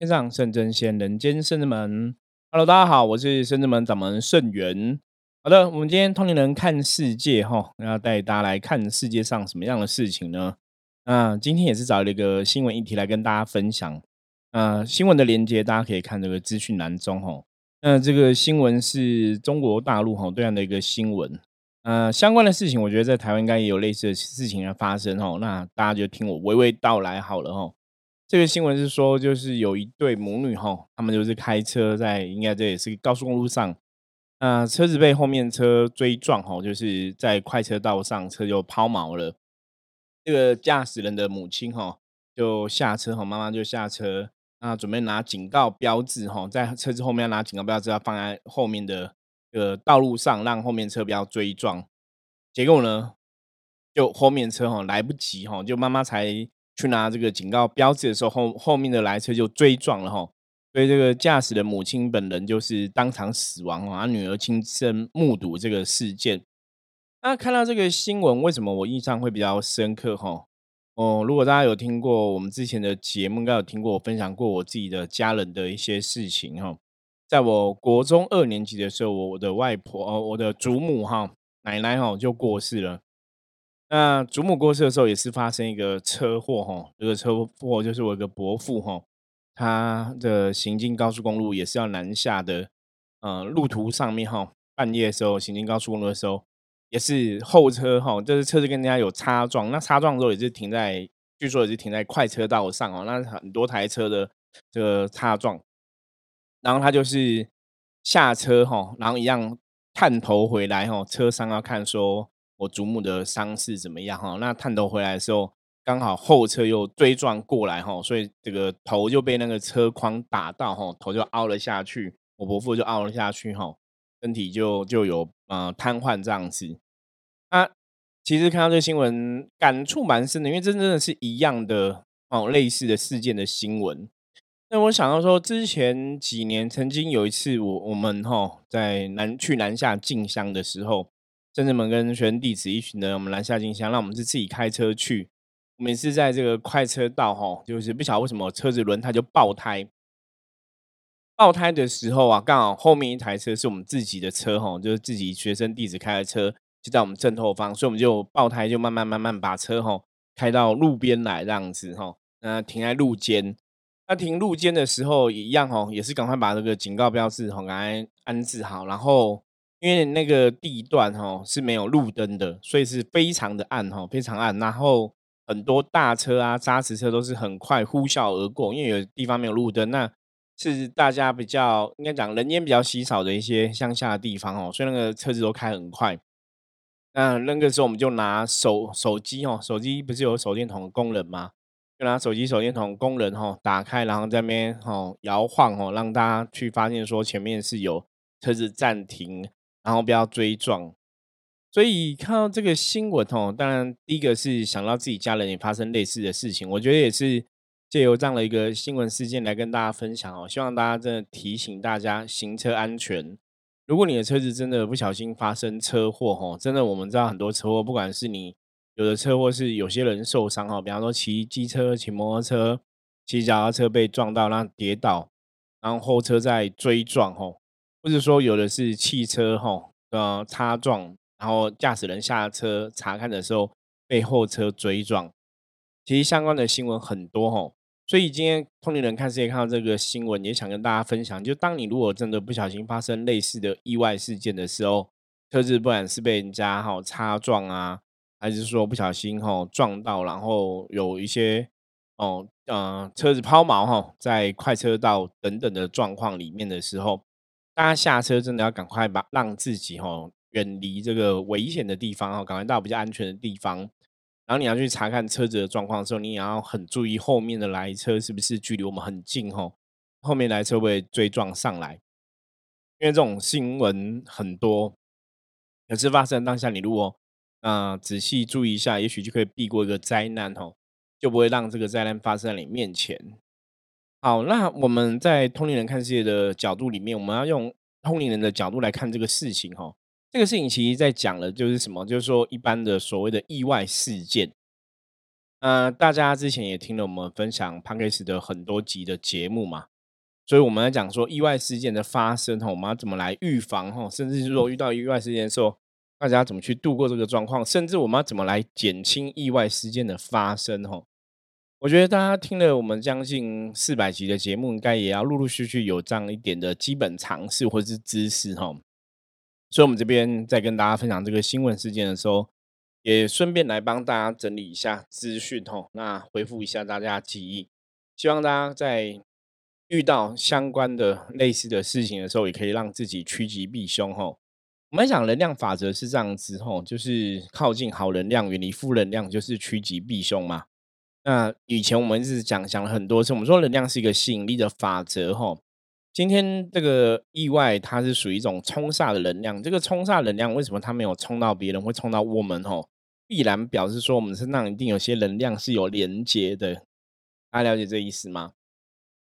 天上圣真仙，人间圣之门。Hello，大家好，我是圣之门掌门圣元。好的，我们今天通灵人看世界哈，要带大家来看世界上什么样的事情呢？那今天也是找了一个新闻议题来跟大家分享。呃，新闻的连接大家可以看这个资讯栏中哈。那这个新闻是中国大陆哈对岸的一个新闻。呃，相关的事情，我觉得在台湾应该也有类似的事情要发生哦。那大家就听我娓娓道来好了哈。这个新闻是说，就是有一对母女哈，他们就是开车在，应该这也是高速公路上，那车子被后面车追撞哈，就是在快车道上，车就抛锚了。这个驾驶人的母亲哈就下车哈，妈妈就下车，那准备拿警告标志哈，在车子后面拿警告标志要放在后面的个道路上，让后面车不要追撞。结果呢，就后面车哈来不及哈，就妈妈才。去拿这个警告标志的时候，后后面的来车就追撞了哈，所以这个驾驶的母亲本人就是当场死亡啊，女儿亲身目睹这个事件。那看到这个新闻，为什么我印象会比较深刻哈？哦，如果大家有听过我们之前的节目，应该有听过我分享过我自己的家人的一些事情哈。在我国中二年级的时候，我的外婆哦，我的祖母哈奶奶哈就过世了。那祖母过世的时候，也是发生一个车祸哈。这个车祸就是我一个伯父哈，他的行经高速公路也是要南下的，呃，路途上面哈，半夜的时候行经高速公路的时候，也是后车哈，就是车子跟人家有擦撞。那擦撞的时候也是停在，据说也是停在快车道上哦。那很多台车的这个擦撞，然后他就是下车哈，然后一样探头回来哈，车上要看说。我祖母的伤势怎么样哈？那探头回来的时候，刚好后车又追撞过来哈，所以这个头就被那个车筐打到哈，头就凹了下去，我伯父就凹了下去哈，身体就就有呃瘫痪这样子。那其实看到这个新闻，感触蛮深的，因为这真的是一样的哦，类似的事件的新闻。那我想到说，之前几年曾经有一次，我我们哈在南去南下进香的时候。圣至门跟学生弟子一群人，我们南下进香，那我们是自己开车去。我们是在这个快车道，哈，就是不晓得为什么车子轮胎就爆胎。爆胎的时候啊，刚好后面一台车是我们自己的车，哈，就是自己学生弟子开的车，就在我们正后方，所以我们就爆胎，就慢慢慢慢把车，哈，开到路边来这样子，哈，那停在路肩。那停路肩的时候一样，哈，也是赶快把这个警告标志，哈，赶快安置好，然后。因为那个地段哈是没有路灯的，所以是非常的暗哈，非常暗。然后很多大车啊、砂石车都是很快呼啸而过，因为有地方没有路灯，那是大家比较应该讲人烟比较稀少的一些乡下的地方哦，所以那个车子都开很快。那那个时候我们就拿手手机哦，手机不是有手电筒的功能吗？就拿手机手电筒功能哈打开，然后在那边哦摇晃哦，让大家去发现说前面是有车子暂停。然后不要追撞，所以看到这个新闻哦，当然第一个是想到自己家人也发生类似的事情，我觉得也是借由这样的一个新闻事件来跟大家分享哦，希望大家真的提醒大家行车安全。如果你的车子真的不小心发生车祸哦，真的我们知道很多车祸，不管是你有的车祸是有些人受伤哦，比方说骑机车、骑摩托车、骑脚踏车被撞到，然后跌倒，然后后车在追撞哦。或者说有的是汽车哈呃擦撞，然后驾驶人下车查看的时候被后车追撞，其实相关的新闻很多哈，所以今天通灵人看世界看到这个新闻，也想跟大家分享，就当你如果真的不小心发生类似的意外事件的时候，车子不管是被人家哈擦撞啊，还是说不小心哈撞到，然后有一些哦呃车子抛锚哈，在快车道等等的状况里面的时候。大家下车真的要赶快把让自己哈远离这个危险的地方哈，赶快到比较安全的地方。然后你要去查看车子的状况的时候，你也要很注意后面的来车是不是距离我们很近哈，后面来车会不会追撞上来？因为这种新闻很多，可是发生当下，你如果啊仔细注意一下，也许就可以避过一个灾难哦，就不会让这个灾难发生在你面前。好，那我们在通灵人看世界的角度里面，我们要用通灵人的角度来看这个事情哈。这个事情其实在讲的就是什么？就是说一般的所谓的意外事件。呃，大家之前也听了我们分享 p a n k a s 的很多集的节目嘛。所以我们来讲说意外事件的发生哈，我们要怎么来预防哈，甚至是说遇到意外事件的时候，大家怎么去度过这个状况，甚至我们要怎么来减轻意外事件的发生哈。我觉得大家听了我们将近四百集的节目，应该也要陆陆续续有这样一点的基本常识或是知识哈。所以，我们这边在跟大家分享这个新闻事件的时候，也顺便来帮大家整理一下资讯哈，那回复一下大家记忆，希望大家在。遇到相关的类似的事情的时候，也可以让自己趋吉避凶吼。我们讲能量法则是这样子吼，就是靠近好能量，远离负能量，就是趋吉避凶嘛。那以前我们是讲讲了很多次，我们说能量是一个吸引力的法则吼。今天这个意外，它是属于一种冲煞的能量。这个冲煞能量为什么它没有冲到别人，会冲到我们吼？必然表示说我们身上一定有些能量是有连接的。大家了解这意思吗？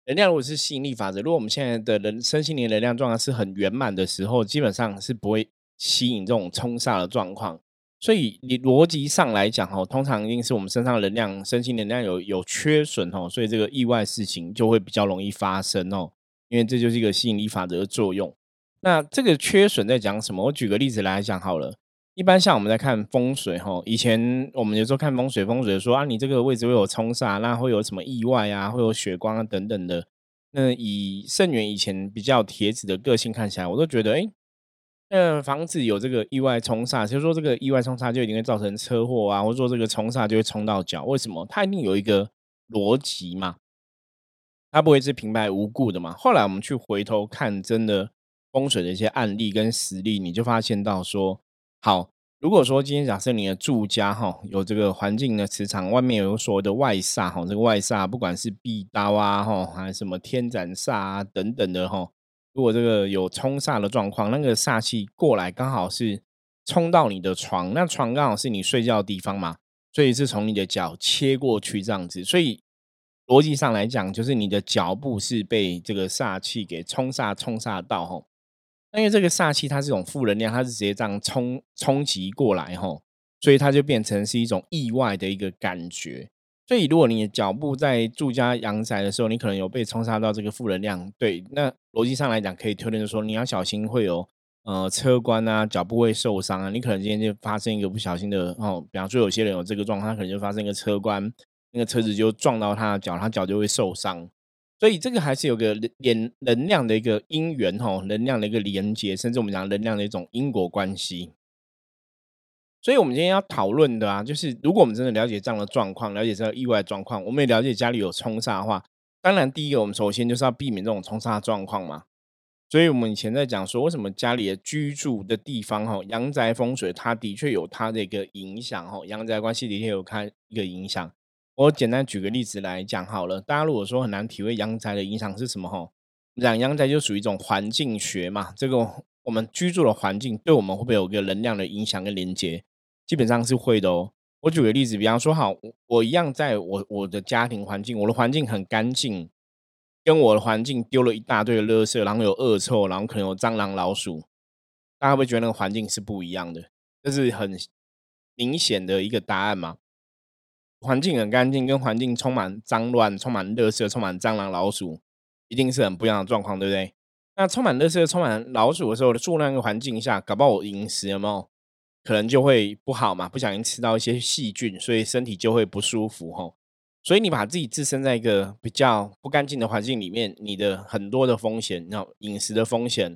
能量如果是吸引力法则，如果我们现在的人身心灵能量状态是很圆满的时候，基本上是不会吸引这种冲煞的状况。所以你逻辑上来讲，哦，通常一定是我们身上能量、身心能量有有缺损，哦，所以这个意外事情就会比较容易发生，哦，因为这就是一个吸引力法则的作用。那这个缺损在讲什么？我举个例子来讲好了。一般像我们在看风水哈，以前我们有时候看风水，风水说啊，你这个位置会有冲煞，那会有什么意外啊，会有血光啊等等的。那以盛元以前比较铁子的个性看起来，我都觉得，哎，那房子有这个意外冲煞，就说这个意外冲煞就一定会造成车祸啊，或者说这个冲煞就会冲到脚，为什么？它一定有一个逻辑嘛，它不会是平白无故的嘛。后来我们去回头看真的风水的一些案例跟实例，你就发现到说。好，如果说今天假设你的住家哈有这个环境的磁场，外面有所谓的外煞哈，这个外煞不管是壁刀啊哈，还是什么天斩煞啊等等的哈，如果这个有冲煞的状况，那个煞气过来刚好是冲到你的床，那床刚好是你睡觉的地方嘛，所以是从你的脚切过去这样子，所以逻辑上来讲，就是你的脚步是被这个煞气给冲煞冲煞到吼。因为这个煞气它是一种负能量，它是直接这样冲冲击过来吼，所以它就变成是一种意外的一个感觉。所以如果你的脚步在住家阳宅的时候，你可能有被冲杀到这个负能量，对，那逻辑上来讲可以推论说你要小心会有呃车关啊，脚步会受伤啊。你可能今天就发生一个不小心的哦，比方说有些人有这个状况，他可能就发生一个车关，那个车子就撞到他的脚，他脚就会受伤。所以这个还是有个连能量的一个因缘哈，能量的一个连接，甚至我们讲能量的一种因果关系。所以，我们今天要讨论的啊，就是如果我们真的了解这样的状况，了解这个意外状况，我们也了解家里有冲煞的话，当然第一个，我们首先就是要避免这种冲煞状况嘛。所以我们以前在讲说，为什么家里的居住的地方哈，阳宅风水，它的确有它的一个影响哈，阳宅关系的确有它一个影响。我简单举个例子来讲好了，大家如果说很难体会阳宅的影响是什么哈，讲阳宅就属于一种环境学嘛，这个我们居住的环境对我们会不会有个能量的影响跟连接？基本上是会的哦。我举个例子，比方说好，我一样在我我的家庭环境，我的环境很干净，跟我的环境丢了一大堆的垃圾，然后有恶臭，然后可能有蟑螂、老鼠，大家会觉得那个环境是不一样的，这是很明显的一个答案嘛。环境很干净，跟环境充满脏乱、充满垃圾、充满蟑螂、老鼠，一定是很不一样的状况，对不对？那充满垃圾、充满老鼠的时候，住那个环境下，搞不好我饮食有没有可能就会不好嘛？不小心吃到一些细菌，所以身体就会不舒服吼。所以你把自己置身在一个比较不干净的环境里面，你的很多的风险，然后饮食的风险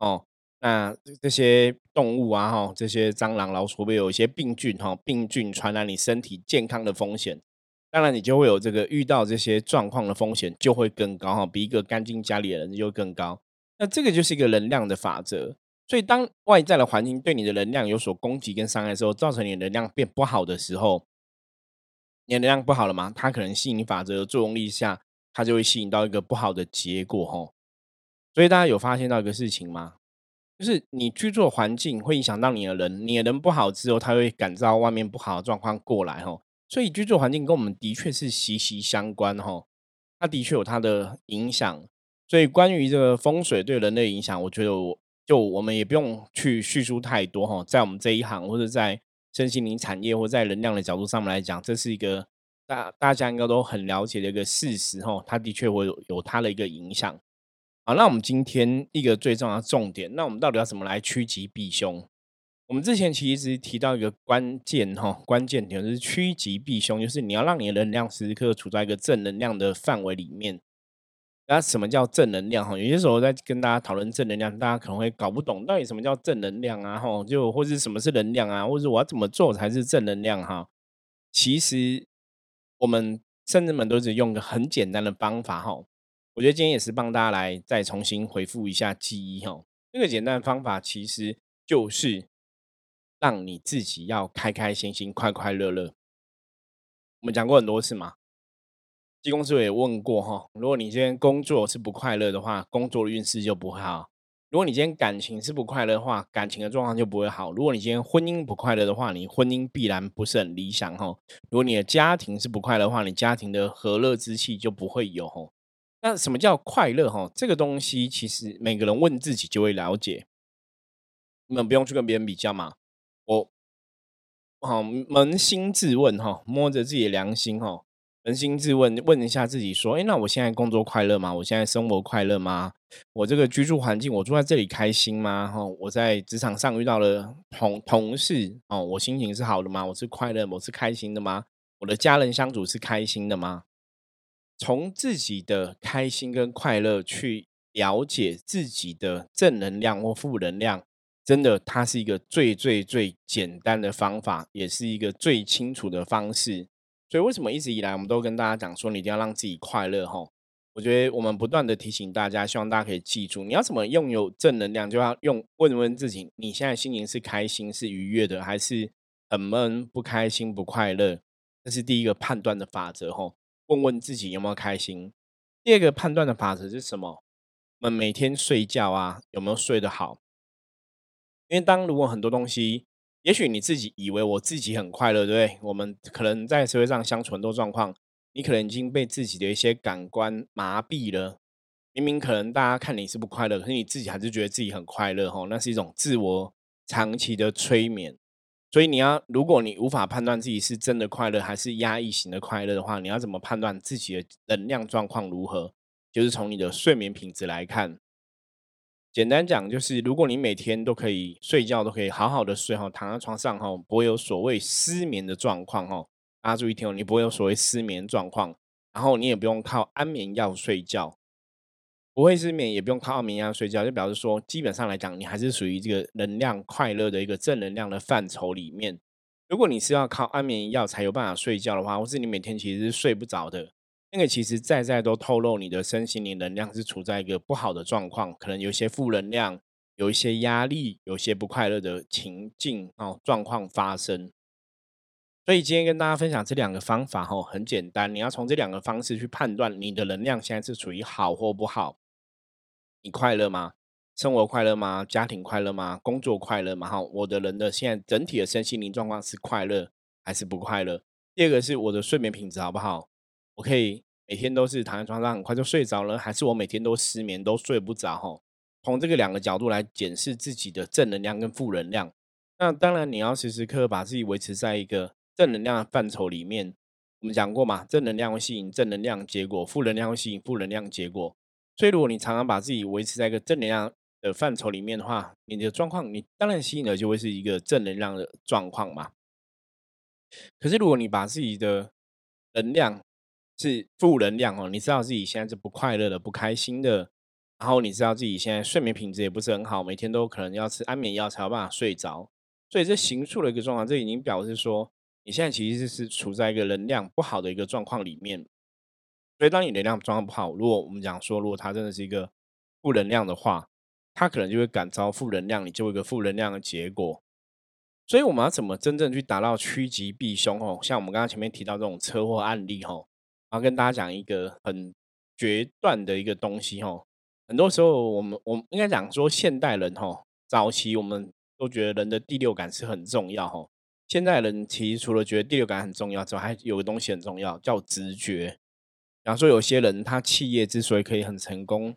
哦。那这些动物啊，哈，这些蟑螂、老鼠会不会有一些病菌？哈，病菌传染你身体健康的风险，当然你就会有这个遇到这些状况的风险就会更高，哈，比一个干净家里的人就更高。那这个就是一个能量的法则。所以当外在的环境对你的能量有所攻击跟伤害的时候，造成你的能量变不好的时候，你的能量不好了吗？它可能吸引法则的作用力下，它就会吸引到一个不好的结果，哈。所以大家有发现到一个事情吗？就是你居住的环境会影响到你的人，你的人不好之后，他会感召外面不好的状况过来哈。所以居住环境跟我们的确是息息相关哈，它的确有它的影响。所以关于这个风水对人的影响，我觉得我就我们也不用去叙述太多哈。在我们这一行或者在身心灵产业或在能量的角度上面来讲，这是一个大大家应该都很了解的一个事实哈。它的确会有有它的一个影响。好，那我们今天一个最重要的重点，那我们到底要怎么来趋吉避凶？我们之前其实提到一个关键哈，关键点就是趋吉避凶，就是你要让你的能量时时刻处在一个正能量的范围里面。那什么叫正能量哈？有些时候在跟大家讨论正能量，大家可能会搞不懂到底什么叫正能量啊？哈，就或是什么是能量啊？或者我要怎么做才是正能量哈？其实我们甚至们都是用个很简单的方法哈。我觉得今天也是帮大家来再重新回复一下记忆哈。这个简单的方法其实就是让你自己要开开心心、快快乐乐。我们讲过很多次嘛。技工师也问过哈，如果你今天工作是不快乐的话，工作的运势就不会好；如果你今天感情是不快乐的话，感情的状况就不会好；如果你今天婚姻不快乐的话，你婚姻必然不是很理想哈；如果你的家庭是不快乐的话，你家庭的和乐之气就不会有哈。那什么叫快乐哈？这个东西其实每个人问自己就会了解，你们不用去跟别人比较嘛。我好扪心自问哈，摸着自己的良心哈。扪心自问，问一下自己说：“哎，那我现在工作快乐吗？我现在生活快乐吗？我这个居住环境，我住在这里开心吗？哈，我在职场上遇到了同同事，哦，我心情是好的吗？我是快乐，我是开心的吗？我的家人相处是开心的吗？从自己的开心跟快乐去了解自己的正能量或负能量，真的，它是一个最最最简单的方法，也是一个最清楚的方式。”所以为什么一直以来我们都跟大家讲说，你一定要让自己快乐哈？我觉得我们不断的提醒大家，希望大家可以记住，你要怎么拥有正能量，就要用问问自己，你现在心情是开心、是愉悦的，还是很闷、不开心、不快乐？这是第一个判断的法则哈。问问自己有没有开心。第二个判断的法则是什么？我们每天睡觉啊，有没有睡得好？因为当如果很多东西。也许你自己以为我自己很快乐，对不对？我们可能在社会上相处很多状况，你可能已经被自己的一些感官麻痹了。明明可能大家看你是不快乐，可是你自己还是觉得自己很快乐，吼，那是一种自我长期的催眠。所以你要，如果你无法判断自己是真的快乐还是压抑型的快乐的话，你要怎么判断自己的能量状况如何？就是从你的睡眠品质来看。简单讲，就是如果你每天都可以睡觉，都可以好好的睡哈，躺在床上哈，不会有所谓失眠的状况哈。大家注意听哦，你不会有所谓失眠状况，然后你也不用靠安眠药睡觉，不会失眠，也不用靠安眠药睡觉，就表示说，基本上来讲，你还是属于这个能量快乐的一个正能量的范畴里面。如果你是要靠安眠药才有办法睡觉的话，或是你每天其实是睡不着的。那个其实在在都透露你的身心灵能量是处在一个不好的状况，可能有些负能量，有一些压力，有些不快乐的情境哦状况发生。所以今天跟大家分享这两个方法哦，很简单，你要从这两个方式去判断你的能量现在是处于好或不好。你快乐吗？生活快乐吗？家庭快乐吗？工作快乐吗？哈，我的人的现在整体的身心灵状况是快乐还是不快乐？第二个是我的睡眠品质好不好？我可以每天都是躺在床上很快就睡着了，还是我每天都失眠都睡不着？哈，从这个两个角度来检视自己的正能量跟负能量。那当然你要时时刻刻把自己维持在一个正能量的范畴里面。我们讲过嘛，正能量会吸引正能量结果，负能量会吸引负能量结果。所以如果你常常把自己维持在一个正能量的范畴里面的话，你的状况你当然吸引的就会是一个正能量的状况嘛。可是如果你把自己的能量是负能量哦，你知道自己现在是不快乐的、不开心的，然后你知道自己现在睡眠品质也不是很好，每天都可能要吃安眠药才有办法睡着，所以这行数的一个状况，这已经表示说你现在其实是处在一个能量不好的一个状况里面。所以当你能量状况不好，如果我们讲说，如果它真的是一个负能量的话，它可能就会感召负能量，你就会一个负能量的结果。所以我们要怎么真正去达到趋吉避凶哦？像我们刚刚前面提到这种车祸案例哦。然后跟大家讲一个很决断的一个东西哈，很多时候我们我们应该讲说现代人哈，早期我们都觉得人的第六感是很重要哈，现代人其实除了觉得第六感很重要之外，还有个东西很重要叫直觉。比方说有些人他企业之所以可以很成功，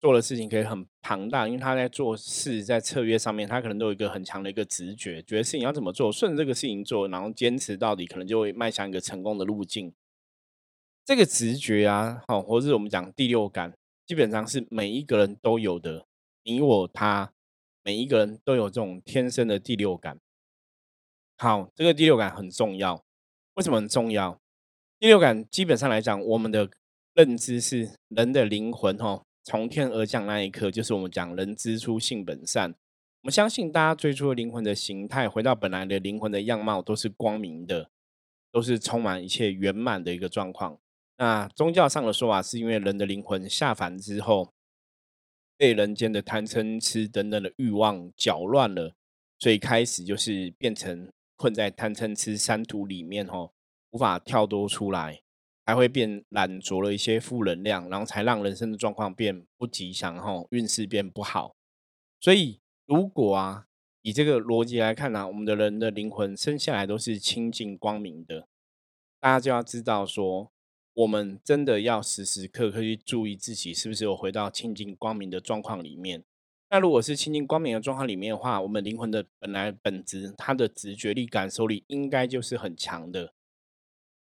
做的事情可以很庞大，因为他在做事在策略上面，他可能都有一个很强的一个直觉，觉得事情要怎么做，顺着这个事情做，然后坚持到底，可能就会迈向一个成功的路径。这个直觉啊，好，或是我们讲第六感，基本上是每一个人都有的，你我他，每一个人都有这种天生的第六感。好，这个第六感很重要，为什么很重要？第六感基本上来讲，我们的认知是人的灵魂，哈，从天而降那一刻，就是我们讲人之初性本善。我们相信大家最初的灵魂的形态，回到本来的灵魂的样貌，都是光明的，都是充满一切圆满的一个状况。那宗教上的说法，是因为人的灵魂下凡之后，被人间的贪嗔痴等等的欲望搅乱了，所以开始就是变成困在贪嗔痴三途里面，吼，无法跳脱出来，还会变染着了一些负能量，然后才让人生的状况变不吉祥，吼，运势变不好。所以，如果啊，以这个逻辑来看呢，我们的人的灵魂生下来都是清净光明的，大家就要知道说。我们真的要时时刻刻去注意自己是不是有回到清净光明的状况里面。那如果是清净光明的状况里面的话，我们灵魂的本来本质，它的直觉力、感受力应该就是很强的。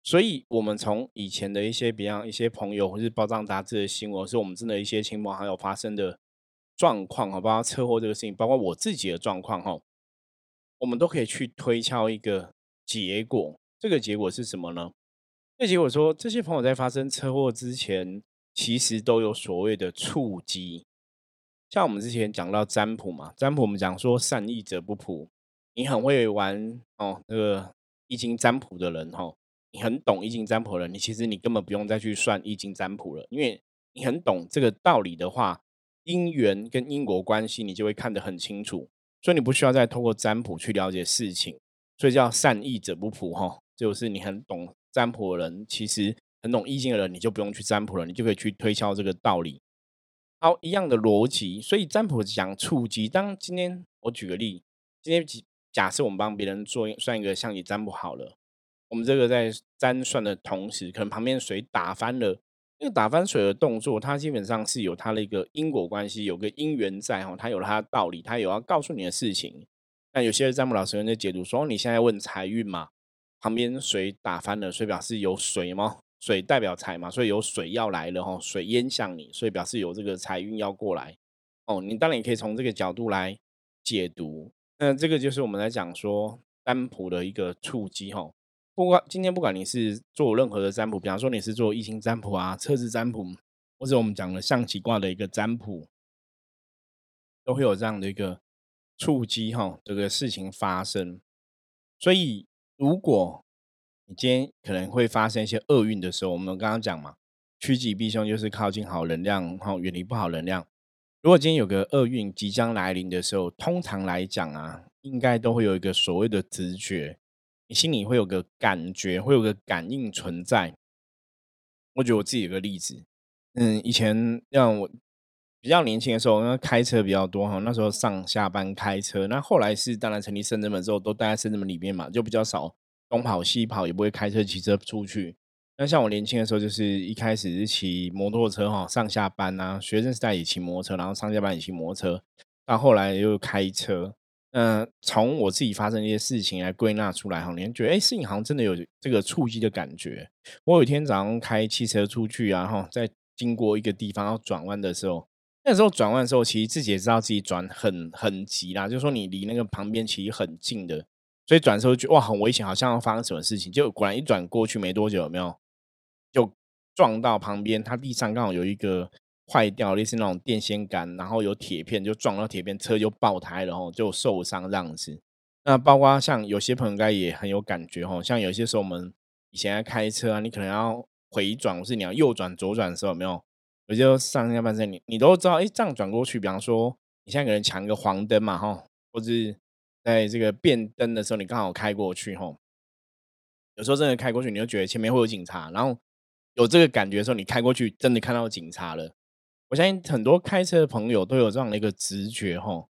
所以，我们从以前的一些，比方一些朋友或是报章杂志的新闻，或是我们真的一些亲朋好友发生的状况，哈，包括车祸这个事情，包括我自己的状况，哈，我们都可以去推敲一个结果。这个结果是什么呢？那结果说，这些朋友在发生车祸之前，其实都有所谓的触机。像我们之前讲到占卜嘛，占卜我们讲说善意者不卜。你很会玩哦，那个易经占卜的人哦，你很懂易经占卜的人，你其实你根本不用再去算易经占卜了，因为你很懂这个道理的话，因缘跟因果关系你就会看得很清楚，所以你不需要再透过占卜去了解事情。所以叫善意者不卜哈，就是你很懂。占卜的人其实很懂易经的人，你就不用去占卜了，你就可以去推敲这个道理。好，一样的逻辑，所以占卜讲触及。当今天我举个例，今天假设我们帮别人做算一个象棋占卜好了，我们这个在占算的同时，可能旁边水打翻了，那个打翻水的动作，它基本上是有它的一个因果关系，有个因缘在哈，它有它的道理，它有要告诉你的事情。那有些占卜老师在解读说，你现在问财运嘛？旁边水打翻了，所以表示有水吗？水代表财嘛，所以有水要来了哈，水淹向你，所以表示有这个财运要过来哦。你当然也可以从这个角度来解读。那这个就是我们来讲说占卜的一个触机哈。不管今天不管你是做任何的占卜，比方说你是做易经占卜啊、测字占卜，或者我们讲的象棋卦的一个占卜，都会有这样的一个触机哈，这个事情发生，所以。如果你今天可能会发生一些厄运的时候，我们刚刚讲嘛，趋吉避凶就是靠近好能量，然后远离不好能量。如果今天有个厄运即将来临的时候，通常来讲啊，应该都会有一个所谓的直觉，你心里会有个感觉，会有个感应存在。我觉得我自己有个例子，嗯，以前让我。比较年轻的时候，因为开车比较多哈，那时候上下班开车。那后来是当然成立深圳门之后，都待在深圳门里面嘛，就比较少东跑西跑，也不会开车骑车出去。那像我年轻的时候，就是一开始是骑摩托车哈，上下班啊，学生时代也骑摩托车，然后上下班也骑摩托车。到后来又开车，嗯，从我自己发生一些事情来归纳出来哈，你觉得哎，事情好像真的有这个触及的感觉。我有一天早上开汽车出去啊，哈，在经过一个地方要转弯的时候。那时候转弯的时候，其实自己也知道自己转很很急啦，就是说你离那个旁边其实很近的，所以转的时候就哇很危险，好像要发生什么事情。就果然一转过去没多久，有没有就撞到旁边？它地上刚好有一个坏掉，类似那种电线杆，然后有铁片，就撞到铁片，车就爆胎，然后就受伤这样子。那包括像有些朋友应该也很有感觉哈，像有些时候我们以前在开车啊，你可能要回转，或是你要右转、左转的时候，有没有？我就上下半身，你你都知道，哎，这样转过去，比方说你现在可能抢一个黄灯嘛，哈，或者在这个变灯的时候，你刚好开过去，哈，有时候真的开过去，你就觉得前面会有警察，然后有这个感觉的时候，你开过去真的看到警察了。我相信很多开车的朋友都有这样的一个直觉，哈，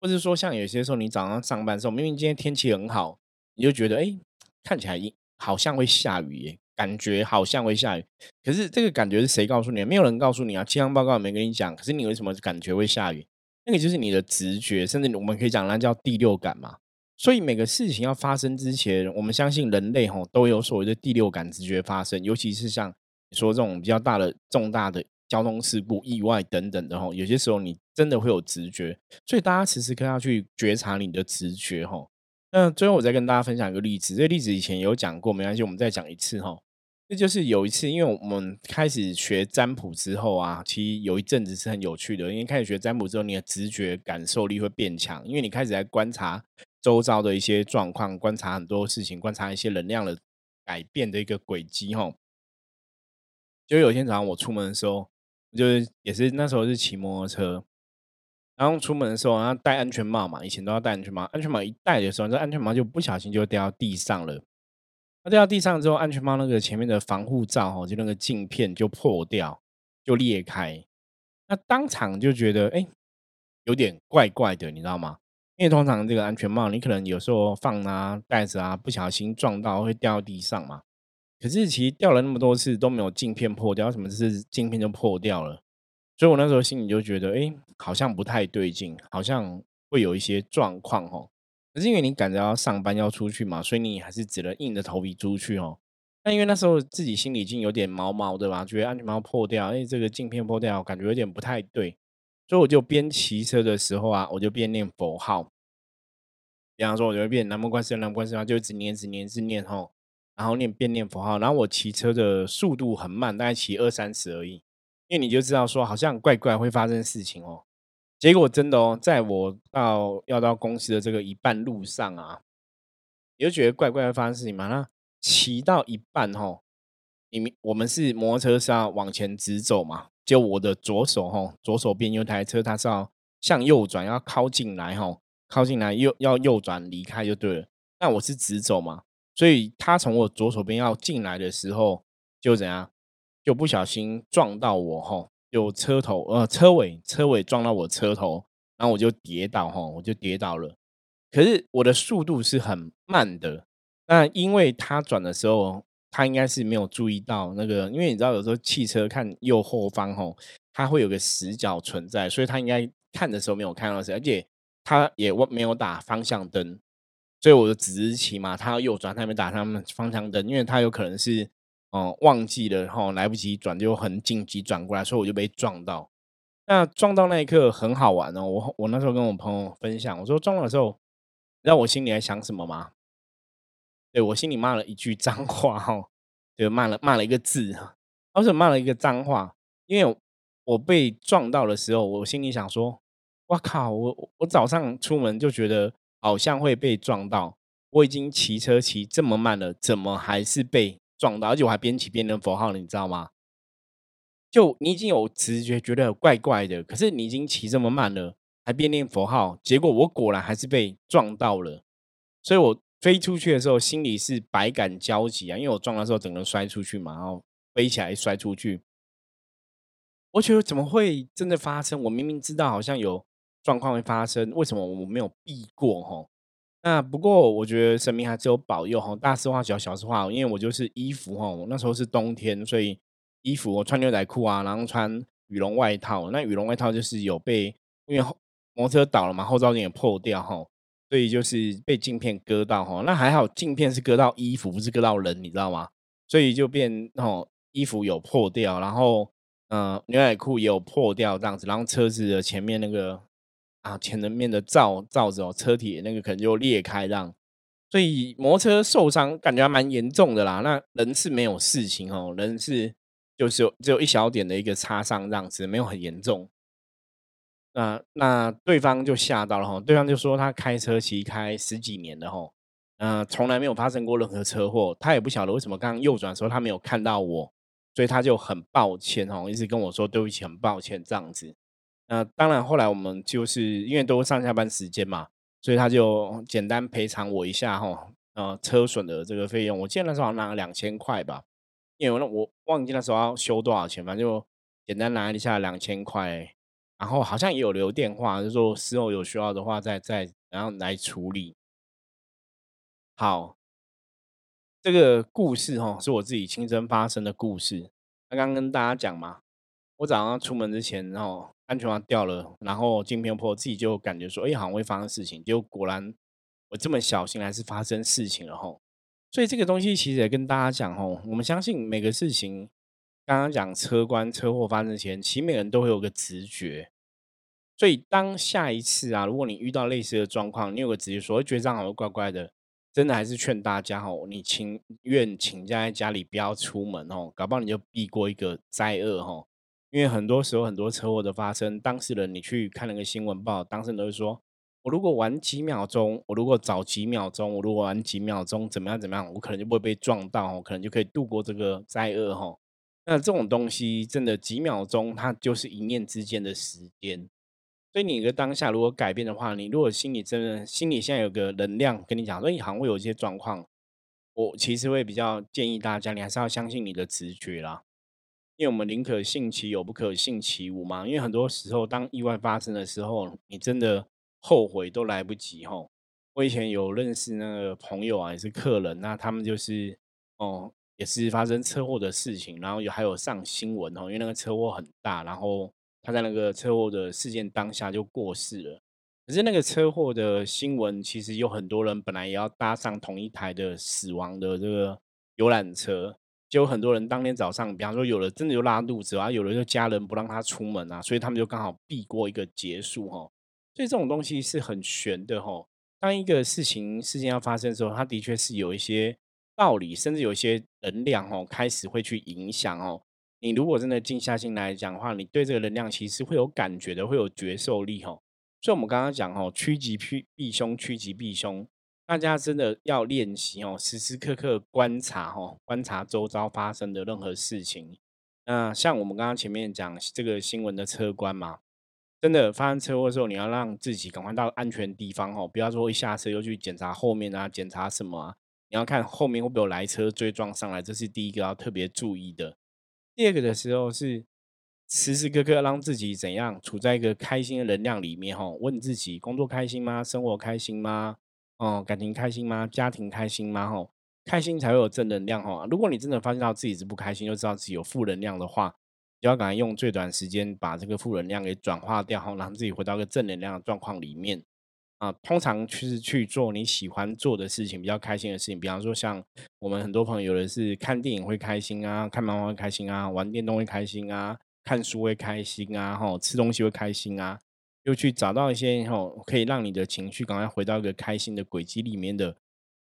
或者说像有些时候你早上上班的时候，明明今天天气很好，你就觉得哎，看起来好像会下雨耶。感觉好像会下雨，可是这个感觉是谁告诉你？没有人告诉你啊，气象报告也没跟你讲。可是你为什么感觉会下雨？那个就是你的直觉，甚至我们可以讲那叫第六感嘛。所以每个事情要发生之前，我们相信人类吼都有所谓的第六感直觉发生。尤其是像你说这种比较大的重大的交通事故、意外等等的吼，有些时候你真的会有直觉，所以大家时时刻要去觉察你的直觉吼。那最后我再跟大家分享一个例子，这个例子以前有讲过，没关系，我们再讲一次哈。这就是有一次，因为我们开始学占卜之后啊，其实有一阵子是很有趣的，因为开始学占卜之后，你的直觉感受力会变强，因为你开始在观察周遭的一些状况，观察很多事情，观察一些能量的改变的一个轨迹吼。就有一天早上我出门的时候，就是也是那时候是骑摩托车。然后出门的时候，然后戴安全帽嘛，以前都要戴安全帽。安全帽一戴的时候，这安全帽就不小心就掉到地上了。那掉到地上之后，安全帽那个前面的防护罩哈，就那个镜片就破掉，就裂开。那当场就觉得哎，有点怪怪的，你知道吗？因为通常这个安全帽，你可能有时候放啊、袋子啊，不小心撞到会掉到地上嘛。可是其实掉了那么多次都没有镜片破掉，什么是镜片就破掉了？所以我那时候心里就觉得，哎，好像不太对劲，好像会有一些状况哦。可是因为你赶着要上班要出去嘛，所以你还是只能硬着头皮出去哦。那因为那时候自己心里已经有点毛毛的吧，觉得安全帽破掉，哎，这个镜片破掉，感觉有点不太对。所以我就边骑车的时候啊，我就边念佛号。比方说，我就会变南无观世音，南无观世音，就一直念，一直念，一直念吼，然后念边念佛号，然后我骑车的速度很慢，大概骑二三十而已。因为你就知道说好像怪怪会发生事情哦，结果真的哦，在我到要到公司的这个一半路上啊，你就觉得怪怪的发生事情嘛？那骑到一半吼，你我们是摩托车是要往前直走嘛？就我的左手吼，左手边有台车，它是要向右转，要靠进来吼，靠进来右要右转离开就对了。那我是直走嘛，所以他从我左手边要进来的时候就怎样？就不小心撞到我哈，有车头呃车尾车尾撞到我车头，然后我就跌倒哈，我就跌倒了。可是我的速度是很慢的，那因为他转的时候，他应该是没有注意到那个，因为你知道有时候汽车看右后方哈，它会有个死角存在，所以他应该看的时候没有看到谁，而且他也没有打方向灯，所以我就只是骑嘛，他要右转，他没打他们方向灯，因为他有可能是。哦，忘记了哈，来不及转，就很紧急转过来，所以我就被撞到。那撞到那一刻很好玩哦，我我那时候跟我朋友分享，我说撞到的时候，你知道我心里在想什么吗？对我心里骂了一句脏话哈，就骂了骂了一个字哈，而且骂了一个脏话，因为我被撞到的时候，我心里想说，我靠，我我早上出门就觉得好像会被撞到，我已经骑车骑这么慢了，怎么还是被？撞到，而且我还边骑边念佛号了，你知道吗？就你已经有直觉，觉得怪怪的，可是你已经骑这么慢了，还边念佛号，结果我果然还是被撞到了。所以我飞出去的时候，心里是百感交集啊，因为我撞的时候整个摔出去嘛，然后飞起来摔出去。我觉得怎么会真的发生？我明明知道好像有状况会发生，为什么我没有避过？吼？那不过我觉得神明还是有保佑哈，大事化小，小事化因为我就是衣服哈，我那时候是冬天，所以衣服我穿牛仔裤啊，然后穿羽绒外套。那羽绒外套就是有被因为摩托车倒了嘛，后照镜也破掉哈，所以就是被镜片割到哈。那还好镜片是割到衣服，不是割到人，你知道吗？所以就变哦，衣服有破掉，然后嗯，牛仔裤也有破掉这样子，然后车子的前面那个。啊，前人面的罩罩子哦，车体那个可能就裂开，这样，所以摩托车受伤感觉还蛮严重的啦。那人是没有事情哦，人是就是有只有一小点的一个擦伤这样子，没有很严重。那那对方就吓到了哈，对方就说他开车骑开十几年了哈，嗯，从来没有发生过任何车祸，他也不晓得为什么刚刚右转的时候他没有看到我，所以他就很抱歉哦，一直跟我说对不起，很抱歉这样子。那当然，后来我们就是因为都上下班时间嘛，所以他就简单赔偿我一下哈，呃，车损的这个费用，我记得那时候拿了两千块吧，因为那我忘记那时候要修多少钱，反正就简单拿一下两千块，然后好像也有留电话，就说事后有需要的话再再然后来处理。好，这个故事哈是我自己亲身发生的故事，刚刚跟大家讲嘛，我早上出门之前，然后。安全帽掉了，然后镜片破，自己就感觉说，哎，好像会发生事情。结果果然，我这么小心，还是发生事情了吼。所以这个东西其实也跟大家讲吼，我们相信每个事情刚刚讲车关车祸发生前，其实每个人都会有个直觉。所以当下一次啊，如果你遇到类似的状况，你有个直觉说觉得这样好像怪怪的，真的还是劝大家哦，你情愿请假在家里不要出门哦，搞不好你就避过一个灾厄哈。因为很多时候很多车祸的发生，当事人你去看那个新闻报，当事人都会说。我如果晚几秒钟，我如果早几秒钟，我如果晚几秒钟，怎么样怎么样，我可能就不会被撞到，我可能就可以度过这个灾厄哈。那这种东西真的几秒钟，它就是一念之间的时间。所以你的当下如果改变的话，你如果心里真的心里现在有个能量跟你讲，说你好像会有一些状况，我其实会比较建议大家，你还是要相信你的直觉啦。因为我们宁可信其有，不可信其无嘛。因为很多时候，当意外发生的时候，你真的。后悔都来不及吼！我以前有认识那个朋友啊，也是客人，那他们就是哦，也是发生车祸的事情，然后有还有上新闻哦，因为那个车祸很大，然后他在那个车祸的事件当下就过世了。可是那个车祸的新闻，其实有很多人本来也要搭上同一台的死亡的这个游览车，就有很多人当天早上，比方说有的真的就拉肚子啊，有的就家人不让他出门啊，所以他们就刚好避过一个结束哈。所以这种东西是很玄的吼。当一个事情事件要发生的时候，它的确是有一些道理，甚至有一些能量哦，开始会去影响哦。你如果真的静下心来讲的话，你对这个能量其实会有感觉的，会有觉受力吼。所以我们刚刚讲哦，趋吉避避凶，趋吉避凶，大家真的要练习哦，时时刻刻观察哦，观察周遭发生的任何事情。那像我们刚刚前面讲这个新闻的车关嘛。真的发生车祸的时候，你要让自己赶快到安全地方哦，不要说一下车又去检查后面啊，检查什么啊？你要看后面会不会有来车追撞上来，这是第一个要特别注意的。第二个的时候是时时刻刻让自己怎样处在一个开心的能量里面哈，问自己工作开心吗？生活开心吗？哦，感情开心吗？家庭开心吗？哈，开心才会有正能量哈。如果你真的发现到自己是不开心，就知道自己有负能量的话。就要赶快用最短时间把这个负能量给转化掉，后让自己回到一个正能量的状况里面啊。通常就是去做你喜欢做的事情，比较开心的事情。比方说，像我们很多朋友，有的是看电影会开心啊，看漫画会开心啊，玩电动会开心啊，看书会开心啊，吼，吃东西会开心啊，又去找到一些吼可以让你的情绪赶快回到一个开心的轨迹里面的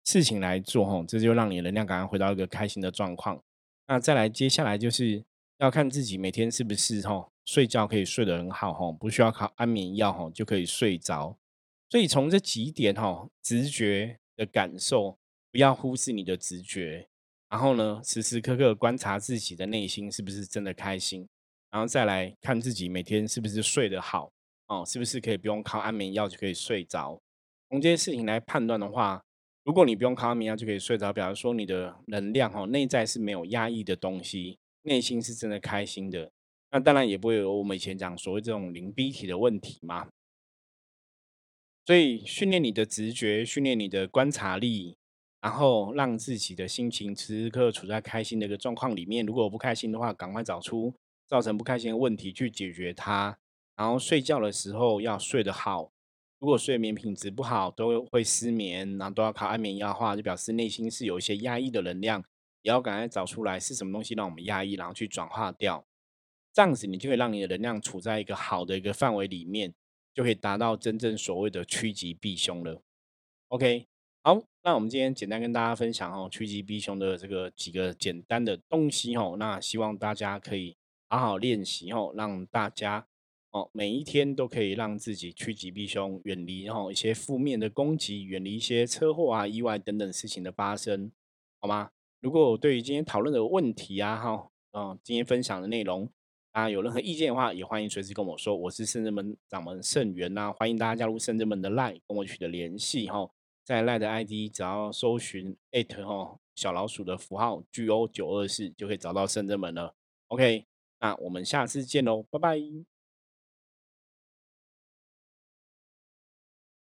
事情来做，吼，这就让你能量赶快回到一个开心的状况。那再来，接下来就是。要看自己每天是不是哈睡觉可以睡得很好哈，不需要靠安眠药哈就可以睡着。所以从这几点哈，直觉的感受不要忽视你的直觉，然后呢，时时刻刻观察自己的内心是不是真的开心，然后再来看自己每天是不是睡得好哦，是不是可以不用靠安眠药就可以睡着。从这些事情来判断的话，如果你不用靠安眠药就可以睡着，表示说你的能量哈内在是没有压抑的东西。内心是真的开心的，那当然也不会有我们以前讲所谓这种零 B 体的问题嘛。所以训练你的直觉，训练你的观察力，然后让自己的心情时时刻处在开心的一个状况里面。如果不开心的话，赶快找出造成不开心的问题去解决它。然后睡觉的时候要睡得好，如果睡眠品质不好，都会失眠，然后都要靠安眠药的话，就表示内心是有一些压抑的能量。也要赶快找出来是什么东西让我们压抑，然后去转化掉，这样子你就会让你的能量处在一个好的一个范围里面，就可以达到真正所谓的趋吉避凶了。OK，好，那我们今天简单跟大家分享哦，趋吉避凶的这个几个简单的东西哦，那希望大家可以好好练习哦，让大家哦每一天都可以让自己趋吉避凶，远离哦一些负面的攻击，远离一些车祸啊、意外等等事情的发生，好吗？如果对于今天讨论的问题啊，哈，嗯，今天分享的内容，啊，有任何意见的话，也欢迎随时跟我说。我是圣人门掌门圣元呐，欢迎大家加入圣人门的 Line，跟我取得联系哈。在 Line 的 ID 只要搜寻 at 哈小老鼠的符号 G O 九二四，就可以找到圣人门了。OK，那我们下次见喽，拜拜。